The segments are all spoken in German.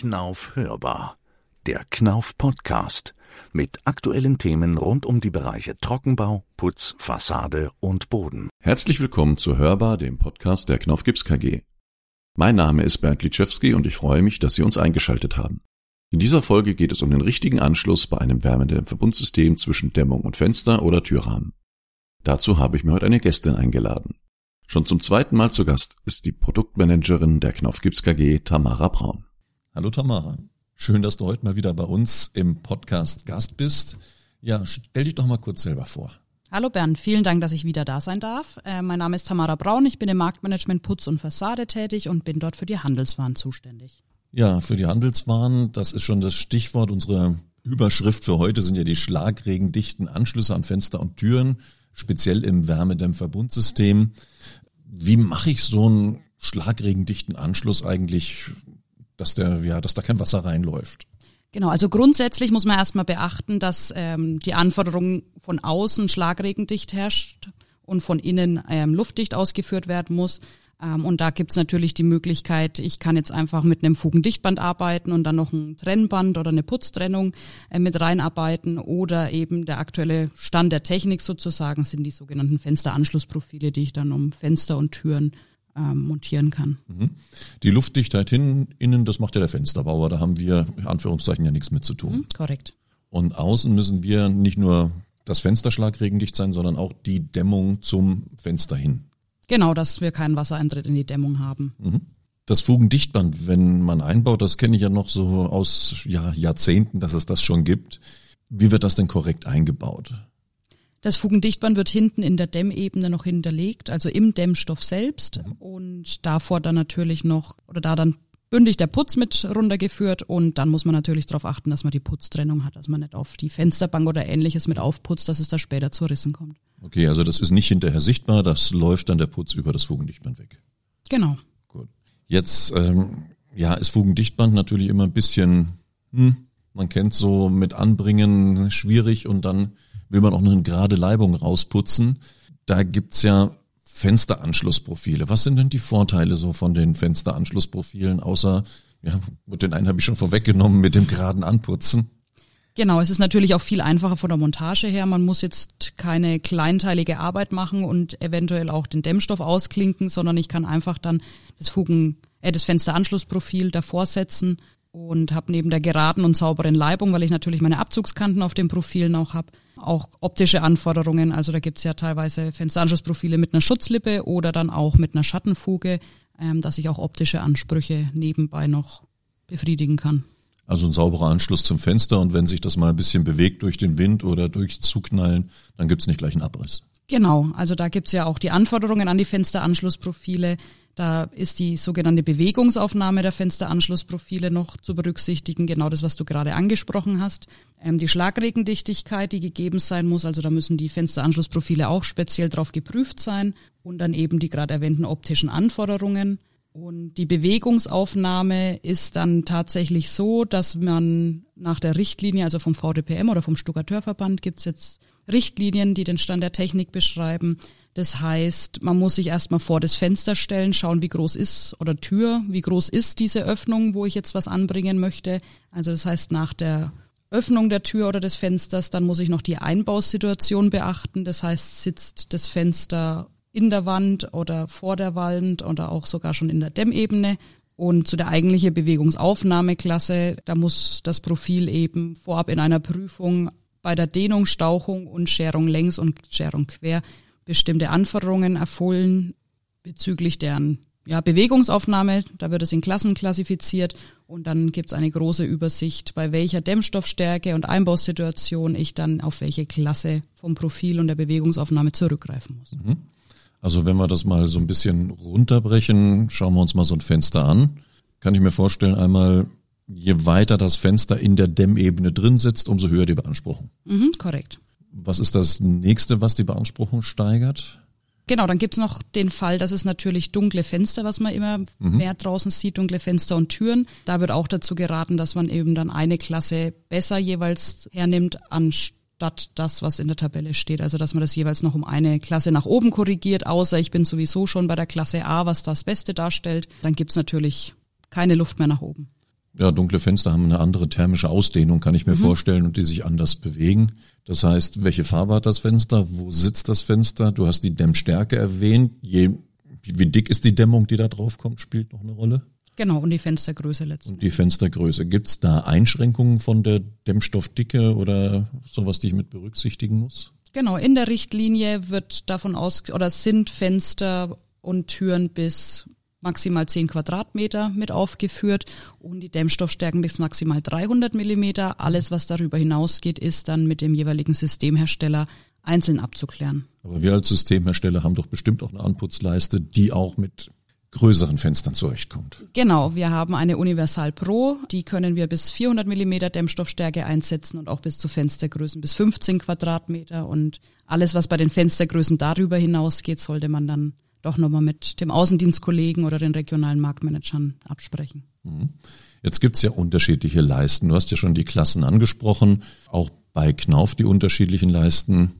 Knauf hörbar. Der Knauf Podcast mit aktuellen Themen rund um die Bereiche Trockenbau, Putz, Fassade und Boden. Herzlich willkommen zu Hörbar, dem Podcast der Knauf Gips KG. Mein Name ist Bernd Litschewski und ich freue mich, dass Sie uns eingeschaltet haben. In dieser Folge geht es um den richtigen Anschluss bei einem Wärmedämmverbundsystem zwischen Dämmung und Fenster oder Türrahmen. Dazu habe ich mir heute eine Gästin eingeladen. Schon zum zweiten Mal zu Gast ist die Produktmanagerin der Knauf Gips KG, Tamara Braun. Hallo Tamara. Schön, dass du heute mal wieder bei uns im Podcast Gast bist. Ja, stell dich doch mal kurz selber vor. Hallo Bernd, vielen Dank, dass ich wieder da sein darf. Äh, mein Name ist Tamara Braun, ich bin im Marktmanagement Putz und Fassade tätig und bin dort für die Handelswaren zuständig. Ja, für die Handelswaren, das ist schon das Stichwort. Unsere Überschrift für heute sind ja die schlagregendichten Anschlüsse an Fenster und Türen, speziell im Wärmedämmverbundsystem. Wie mache ich so einen schlagregendichten Anschluss eigentlich, dass der, ja, dass da kein Wasser reinläuft? Genau, also grundsätzlich muss man erstmal beachten, dass ähm, die Anforderung von außen schlagregendicht herrscht und von innen ähm, luftdicht ausgeführt werden muss. Ähm, und da gibt's natürlich die Möglichkeit, ich kann jetzt einfach mit einem Fugendichtband arbeiten und dann noch ein Trennband oder eine Putztrennung äh, mit reinarbeiten oder eben der aktuelle Stand der Technik sozusagen sind die sogenannten Fensteranschlussprofile, die ich dann um Fenster und Türen ähm, montieren kann. Mhm. Die Luftdichtheit hin, innen, das macht ja der Fensterbauer, da haben wir in Anführungszeichen ja nichts mit zu tun. Mhm, korrekt. Und außen müssen wir nicht nur das Fenster schlagregendicht sein, sondern auch die Dämmung zum Fenster hin. Genau, dass wir keinen Wassereintritt in die Dämmung haben. Mhm. Das Fugendichtband, wenn man einbaut, das kenne ich ja noch so aus ja, Jahrzehnten, dass es das schon gibt. Wie wird das denn korrekt eingebaut? Das Fugendichtband wird hinten in der Dämmebene noch hinterlegt, also im Dämmstoff selbst mhm. und davor dann natürlich noch oder da dann bündig der Putz mit runtergeführt und dann muss man natürlich darauf achten, dass man die Putztrennung hat, dass man nicht auf die Fensterbank oder ähnliches mit aufputzt, dass es da später zu Rissen kommt. Okay, also das ist nicht hinterher sichtbar, das läuft dann der Putz über das Fugendichtband weg. Genau. Gut. Jetzt ähm, ja, ist Fugendichtband natürlich immer ein bisschen, hm, man kennt so mit Anbringen schwierig und dann will man auch eine gerade Leibung rausputzen. Da gibt's ja Fensteranschlussprofile. Was sind denn die Vorteile so von den Fensteranschlussprofilen, außer, ja, den einen habe ich schon vorweggenommen, mit dem geraden Anputzen? Genau, es ist natürlich auch viel einfacher von der Montage her. Man muss jetzt keine kleinteilige Arbeit machen und eventuell auch den Dämmstoff ausklinken, sondern ich kann einfach dann das Fugen, äh, das Fensteranschlussprofil davor setzen und habe neben der geraden und sauberen Leibung, weil ich natürlich meine Abzugskanten auf den Profilen auch habe, auch optische Anforderungen. Also da gibt's ja teilweise Fensteranschlussprofile mit einer Schutzlippe oder dann auch mit einer Schattenfuge, ähm, dass ich auch optische Ansprüche nebenbei noch befriedigen kann. Also ein sauberer Anschluss zum Fenster und wenn sich das mal ein bisschen bewegt durch den Wind oder durch Zuknallen, dann gibt's nicht gleich einen Abriss. Genau, also da gibt's ja auch die Anforderungen an die Fensteranschlussprofile. Da ist die sogenannte Bewegungsaufnahme der Fensteranschlussprofile noch zu berücksichtigen, genau das, was du gerade angesprochen hast. Ähm, die Schlagregendichtigkeit, die gegeben sein muss, also da müssen die Fensteranschlussprofile auch speziell drauf geprüft sein und dann eben die gerade erwähnten optischen Anforderungen. Und die Bewegungsaufnahme ist dann tatsächlich so, dass man nach der Richtlinie, also vom VDPM oder vom Stuckateurverband, gibt's jetzt Richtlinien, die den Stand der Technik beschreiben, das heißt, man muss sich erstmal vor das Fenster stellen, schauen, wie groß ist oder Tür, wie groß ist diese Öffnung, wo ich jetzt was anbringen möchte. Also das heißt, nach der Öffnung der Tür oder des Fensters, dann muss ich noch die Einbausituation beachten. Das heißt, sitzt das Fenster in der Wand oder vor der Wand oder auch sogar schon in der Dämmebene. Und zu der eigentlichen Bewegungsaufnahmeklasse, da muss das Profil eben vorab in einer Prüfung bei der Dehnung, Stauchung und Scherung längs und Scherung quer bestimmte Anforderungen erfüllen bezüglich deren ja, Bewegungsaufnahme. Da wird es in Klassen klassifiziert und dann gibt es eine große Übersicht, bei welcher Dämmstoffstärke und Einbausituation ich dann auf welche Klasse vom Profil und der Bewegungsaufnahme zurückgreifen muss. Mhm. Also wenn wir das mal so ein bisschen runterbrechen, schauen wir uns mal so ein Fenster an. Kann ich mir vorstellen, einmal je weiter das Fenster in der Dämmebene drin sitzt, umso höher die Beanspruchung. Mhm, korrekt. Was ist das nächste, was die Beanspruchung steigert? Genau, dann gibt's noch den Fall, dass es natürlich dunkle Fenster, was man immer mhm. mehr draußen sieht, dunkle Fenster und Türen. Da wird auch dazu geraten, dass man eben dann eine Klasse besser jeweils hernimmt, anstatt das, was in der Tabelle steht. Also dass man das jeweils noch um eine Klasse nach oben korrigiert, außer ich bin sowieso schon bei der Klasse A, was das Beste darstellt. Dann gibt's natürlich keine Luft mehr nach oben. Ja, dunkle Fenster haben eine andere thermische Ausdehnung, kann ich mir mhm. vorstellen, und die sich anders bewegen. Das heißt, welche Farbe hat das Fenster? Wo sitzt das Fenster? Du hast die Dämmstärke erwähnt. Je, wie dick ist die Dämmung, die da drauf kommt, spielt noch eine Rolle? Genau, und die Fenstergröße letztendlich. Und die Fenstergröße. Gibt es da Einschränkungen von der Dämmstoffdicke oder sowas, die ich mit berücksichtigen muss? Genau, in der Richtlinie wird davon aus, oder sind Fenster und Türen bis maximal 10 Quadratmeter mit aufgeführt und die Dämmstoffstärken bis maximal 300 Millimeter. Alles, was darüber hinausgeht, ist dann mit dem jeweiligen Systemhersteller einzeln abzuklären. Aber wir als Systemhersteller haben doch bestimmt auch eine Anputzleiste, die auch mit größeren Fenstern zurechtkommt. Genau, wir haben eine Universal Pro, die können wir bis 400 Millimeter Dämmstoffstärke einsetzen und auch bis zu Fenstergrößen bis 15 Quadratmeter und alles, was bei den Fenstergrößen darüber hinausgeht, sollte man dann doch nochmal mit dem Außendienstkollegen oder den regionalen Marktmanagern absprechen. Mhm. Jetzt gibt's ja unterschiedliche Leisten. Du hast ja schon die Klassen angesprochen, auch bei Knauf die unterschiedlichen Leisten.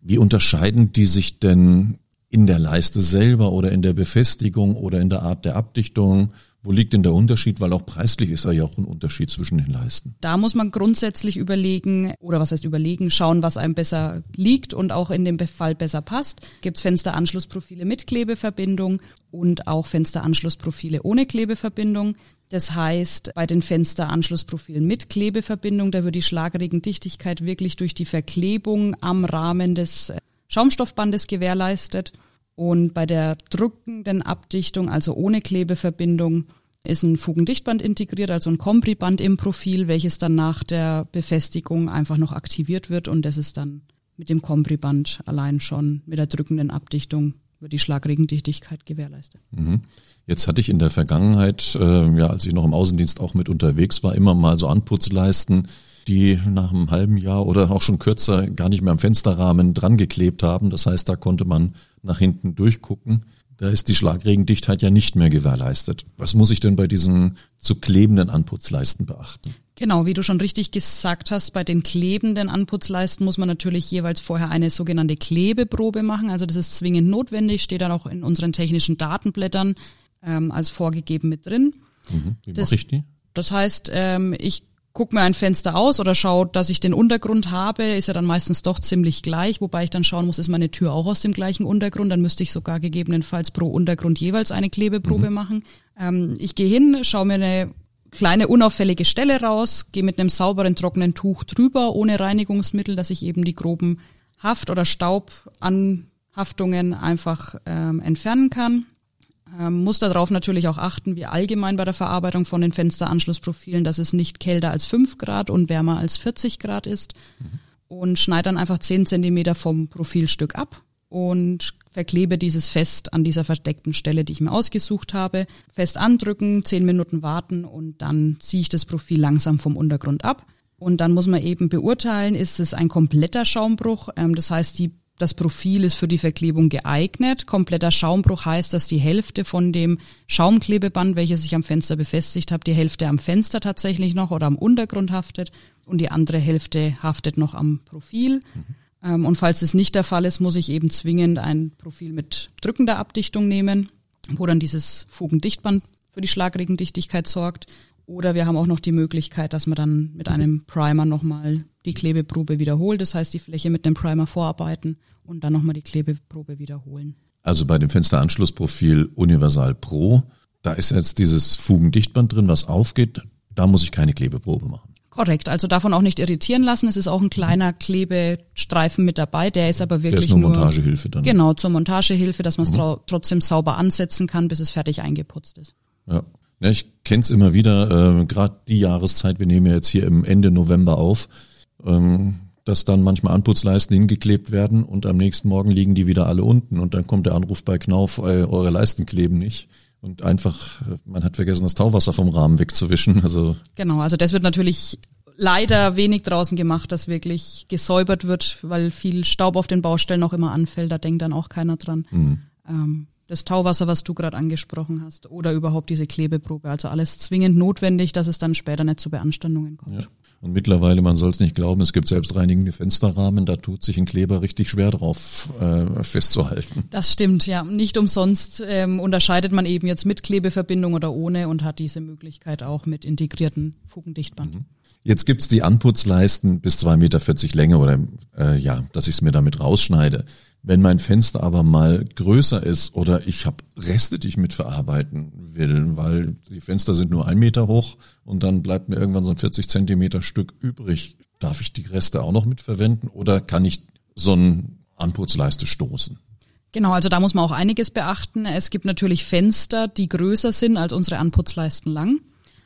Wie unterscheiden die sich denn in der Leiste selber oder in der Befestigung oder in der Art der Abdichtung? Wo liegt denn der Unterschied? Weil auch preislich ist ja auch ein Unterschied zwischen den Leisten. Da muss man grundsätzlich überlegen, oder was heißt überlegen, schauen, was einem besser liegt und auch in dem Fall besser passt. Gibt es Fensteranschlussprofile mit Klebeverbindung und auch Fensteranschlussprofile ohne Klebeverbindung. Das heißt, bei den Fensteranschlussprofilen mit Klebeverbindung, da wird die Schlagregendichtigkeit wirklich durch die Verklebung am Rahmen des Schaumstoffbandes gewährleistet. Und bei der drückenden Abdichtung, also ohne Klebeverbindung, ist ein Fugendichtband integriert, also ein Kompriband im Profil, welches dann nach der Befestigung einfach noch aktiviert wird und das ist dann mit dem Kompriband allein schon mit der drückenden Abdichtung wird die Schlagregendichtigkeit gewährleistet. Mhm. Jetzt hatte ich in der Vergangenheit, äh, ja, als ich noch im Außendienst auch mit unterwegs war, immer mal so Anputzleisten, die nach einem halben Jahr oder auch schon kürzer gar nicht mehr am Fensterrahmen dran geklebt haben. Das heißt, da konnte man nach hinten durchgucken. Da ist die Schlagregendichtheit ja nicht mehr gewährleistet. Was muss ich denn bei diesen zu klebenden Anputzleisten beachten? Genau, wie du schon richtig gesagt hast, bei den klebenden Anputzleisten muss man natürlich jeweils vorher eine sogenannte Klebeprobe machen. Also das ist zwingend notwendig, steht dann auch in unseren technischen Datenblättern ähm, als vorgegeben mit drin. Mhm, wie mache ich die? Das heißt, ähm, ich guck mir ein Fenster aus oder schau, dass ich den Untergrund habe, ist ja dann meistens doch ziemlich gleich, wobei ich dann schauen muss, ist meine Tür auch aus dem gleichen Untergrund, dann müsste ich sogar gegebenenfalls pro Untergrund jeweils eine Klebeprobe mhm. machen. Ähm, ich gehe hin, schaue mir eine kleine unauffällige Stelle raus, gehe mit einem sauberen trockenen Tuch drüber, ohne Reinigungsmittel, dass ich eben die groben Haft- oder Staubanhaftungen einfach ähm, entfernen kann. Ähm, muss darauf natürlich auch achten, wie allgemein bei der Verarbeitung von den Fensteranschlussprofilen, dass es nicht kälter als 5 Grad und wärmer als 40 Grad ist. Mhm. Und schneide dann einfach 10 Zentimeter vom Profilstück ab und verklebe dieses fest an dieser verdeckten Stelle, die ich mir ausgesucht habe. Fest andrücken, 10 Minuten warten und dann ziehe ich das Profil langsam vom Untergrund ab. Und dann muss man eben beurteilen, ist es ein kompletter Schaumbruch. Ähm, das heißt, die das Profil ist für die Verklebung geeignet. Kompletter Schaumbruch heißt, dass die Hälfte von dem Schaumklebeband, welches sich am Fenster befestigt hat, die Hälfte am Fenster tatsächlich noch oder am Untergrund haftet und die andere Hälfte haftet noch am Profil. Mhm. und falls es nicht der Fall ist, muss ich eben zwingend ein Profil mit drückender Abdichtung nehmen, wo dann dieses Fugendichtband für die Schlagregendichtigkeit sorgt. Oder wir haben auch noch die Möglichkeit, dass man dann mit einem Primer nochmal die Klebeprobe wiederholt. Das heißt, die Fläche mit einem Primer vorarbeiten und dann nochmal die Klebeprobe wiederholen. Also bei dem Fensteranschlussprofil Universal Pro, da ist jetzt dieses Fugendichtband drin, was aufgeht. Da muss ich keine Klebeprobe machen. Korrekt, also davon auch nicht irritieren lassen. Es ist auch ein kleiner Klebestreifen mit dabei, der ist aber wirklich der ist nur Montagehilfe dann. Genau, zur Montagehilfe, dass man es mhm. trotzdem sauber ansetzen kann, bis es fertig eingeputzt ist. Ja. Ja, ich kenne es immer wieder, äh, gerade die Jahreszeit, wir nehmen ja jetzt hier im Ende November auf, ähm, dass dann manchmal Anputzleisten hingeklebt werden und am nächsten Morgen liegen die wieder alle unten und dann kommt der Anruf bei Knauf, eure Leisten kleben nicht. Und einfach, äh, man hat vergessen, das Tauwasser vom Rahmen wegzuwischen. Also genau, also das wird natürlich leider wenig draußen gemacht, dass wirklich gesäubert wird, weil viel Staub auf den Baustellen auch immer anfällt. Da denkt dann auch keiner dran. Mhm. Ähm, das Tauwasser, was du gerade angesprochen hast, oder überhaupt diese Klebeprobe. Also alles zwingend notwendig, dass es dann später nicht zu Beanstandungen kommt. Ja. Und mittlerweile, man soll es nicht glauben, es gibt selbstreinigende Fensterrahmen, da tut sich ein Kleber richtig schwer drauf äh, festzuhalten. Das stimmt, ja. Nicht umsonst ähm, unterscheidet man eben jetzt mit Klebeverbindung oder ohne und hat diese Möglichkeit auch mit integrierten Fugendichtband. Mhm. Jetzt gibt's die Anputzleisten bis 2,40 Meter Länge oder äh, ja, dass ich es mir damit rausschneide. Wenn mein Fenster aber mal größer ist oder ich habe Reste, die ich mitverarbeiten will, weil die Fenster sind nur ein Meter hoch und dann bleibt mir irgendwann so ein 40 Zentimeter Stück übrig, darf ich die Reste auch noch mitverwenden oder kann ich so ein Anputzleiste stoßen? Genau, also da muss man auch einiges beachten. Es gibt natürlich Fenster, die größer sind als unsere Anputzleisten lang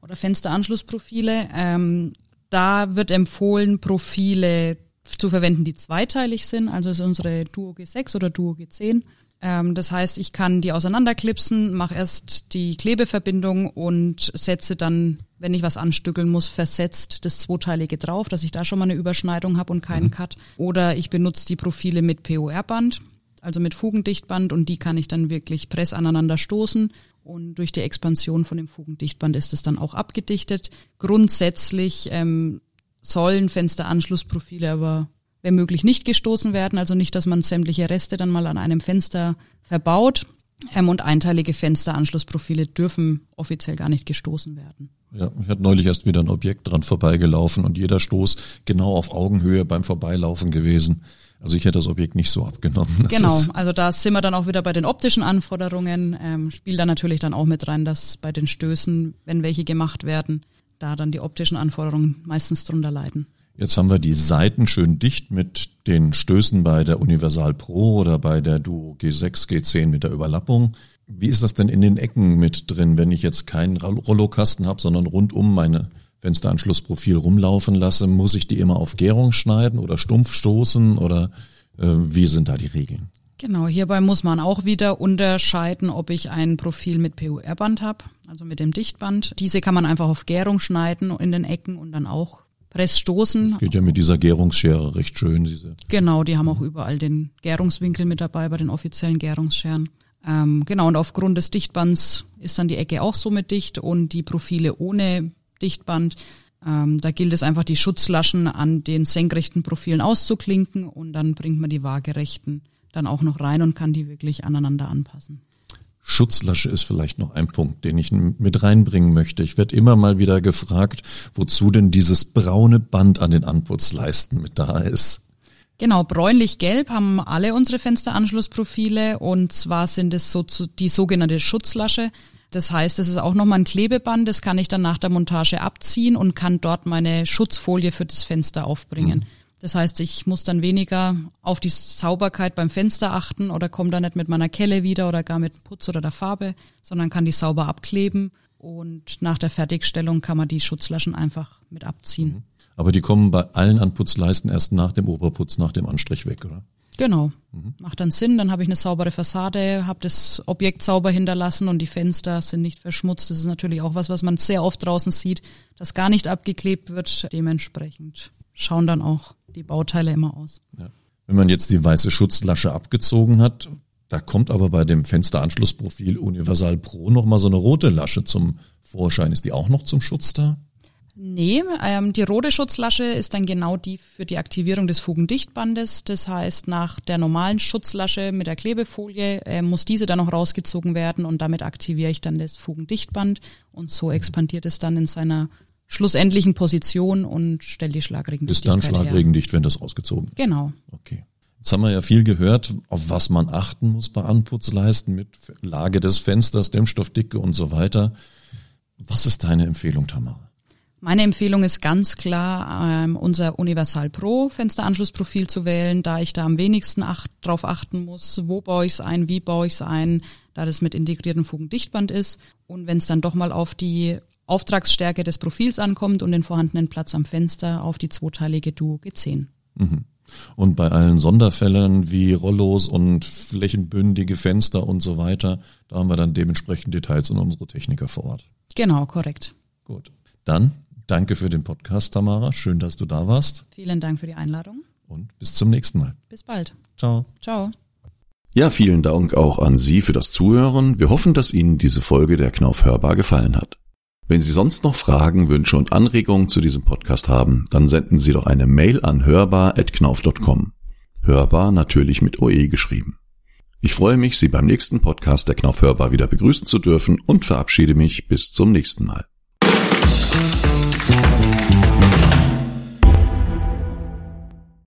oder Fensteranschlussprofile. Ähm, da wird empfohlen, Profile zu verwenden, die zweiteilig sind. Also ist unsere Duo G6 oder Duo G10. Ähm, das heißt, ich kann die auseinanderklipsen, mache erst die Klebeverbindung und setze dann, wenn ich was anstückeln muss, versetzt das zweiteilige drauf, dass ich da schon mal eine Überschneidung habe und keinen mhm. Cut. Oder ich benutze die Profile mit POR-Band, also mit Fugendichtband und die kann ich dann wirklich press aneinander stoßen und durch die Expansion von dem Fugendichtband ist es dann auch abgedichtet. Grundsätzlich ähm, sollen Fensteranschlussprofile aber wenn möglich nicht gestoßen werden, also nicht, dass man sämtliche Reste dann mal an einem Fenster verbaut. Ähm, und einteilige Fensteranschlussprofile dürfen offiziell gar nicht gestoßen werden. Ja, ich hatte neulich erst wieder ein Objekt dran vorbeigelaufen und jeder Stoß genau auf Augenhöhe beim Vorbeilaufen gewesen. Also ich hätte das Objekt nicht so abgenommen. Genau, also da sind wir dann auch wieder bei den optischen Anforderungen. Ähm, spielt da natürlich dann auch mit rein, dass bei den Stößen, wenn welche gemacht werden, da dann die optischen Anforderungen meistens drunter leiden. Jetzt haben wir die Seiten schön dicht mit den Stößen bei der Universal Pro oder bei der Duo G6, G10 mit der Überlappung. Wie ist das denn in den Ecken mit drin, wenn ich jetzt keinen Rollokasten habe, sondern rundum meine Fensteranschlussprofil rumlaufen lasse? Muss ich die immer auf Gärung schneiden oder stumpf stoßen oder äh, wie sind da die Regeln? Genau, hierbei muss man auch wieder unterscheiden, ob ich ein Profil mit PUR-Band habe, also mit dem Dichtband. Diese kann man einfach auf Gärung schneiden in den Ecken und dann auch Pressstoßen. Das geht ja mit dieser Gärungsschere recht schön. Diese. Genau, die haben auch überall den Gärungswinkel mit dabei bei den offiziellen Gärungsscheren. Ähm, genau, und aufgrund des Dichtbands ist dann die Ecke auch so mit dicht und die Profile ohne Dichtband. Ähm, da gilt es einfach, die Schutzlaschen an den senkrechten Profilen auszuklinken und dann bringt man die waagerechten dann auch noch rein und kann die wirklich aneinander anpassen. Schutzlasche ist vielleicht noch ein Punkt, den ich mit reinbringen möchte. Ich werde immer mal wieder gefragt, wozu denn dieses braune Band an den Anputzleisten mit da ist. Genau, bräunlich-gelb haben alle unsere Fensteranschlussprofile und zwar sind es so die sogenannte Schutzlasche. Das heißt, es ist auch nochmal ein Klebeband, das kann ich dann nach der Montage abziehen und kann dort meine Schutzfolie für das Fenster aufbringen. Mhm. Das heißt, ich muss dann weniger auf die Sauberkeit beim Fenster achten oder komme da nicht mit meiner Kelle wieder oder gar mit Putz oder der Farbe, sondern kann die sauber abkleben und nach der Fertigstellung kann man die Schutzlaschen einfach mit abziehen. Mhm. Aber die kommen bei allen Anputzleisten erst nach dem Oberputz, nach dem Anstrich weg, oder? Genau. Mhm. Macht dann Sinn, dann habe ich eine saubere Fassade, habe das Objekt sauber hinterlassen und die Fenster sind nicht verschmutzt. Das ist natürlich auch was, was man sehr oft draußen sieht, dass gar nicht abgeklebt wird. Dementsprechend schauen dann auch die Bauteile immer aus. Ja. Wenn man jetzt die weiße Schutzlasche abgezogen hat, da kommt aber bei dem Fensteranschlussprofil Universal Pro nochmal so eine rote Lasche zum Vorschein. Ist die auch noch zum Schutz da? Nee, ähm, die rote Schutzlasche ist dann genau die für die Aktivierung des Fugendichtbandes. Das heißt, nach der normalen Schutzlasche mit der Klebefolie äh, muss diese dann noch rausgezogen werden und damit aktiviere ich dann das Fugendichtband und so expandiert es dann in seiner schlussendlichen Position und stellt die Schlagregendichtigkeit Ist dann schlagregendicht, wenn das rausgezogen wird. Genau. Okay. Jetzt haben wir ja viel gehört, auf was man achten muss bei Anputzleisten mit Lage des Fensters, Dämmstoffdicke und so weiter. Was ist deine Empfehlung, Tamara? Meine Empfehlung ist ganz klar, ähm, unser Universal Pro Fensteranschlussprofil zu wählen, da ich da am wenigsten acht, drauf achten muss, wo baue ich es ein, wie baue ich es ein, da das mit integriertem Fugendichtband ist. Und wenn es dann doch mal auf die Auftragsstärke des Profils ankommt und den vorhandenen Platz am Fenster auf die zweiteilige Duo G10. Mhm. Und bei allen Sonderfällen wie Rollos und flächenbündige Fenster und so weiter, da haben wir dann dementsprechend Details und unsere Techniker vor Ort. Genau, korrekt. Gut. Dann danke für den Podcast, Tamara. Schön, dass du da warst. Vielen Dank für die Einladung. Und bis zum nächsten Mal. Bis bald. Ciao. Ciao. Ja, vielen Dank auch an Sie für das Zuhören. Wir hoffen, dass Ihnen diese Folge der Knauf hörbar gefallen hat. Wenn Sie sonst noch Fragen, Wünsche und Anregungen zu diesem Podcast haben, dann senden Sie doch eine Mail an hörbar.knauf.com. Hörbar natürlich mit OE geschrieben. Ich freue mich, Sie beim nächsten Podcast der Knauf Hörbar wieder begrüßen zu dürfen und verabschiede mich bis zum nächsten Mal.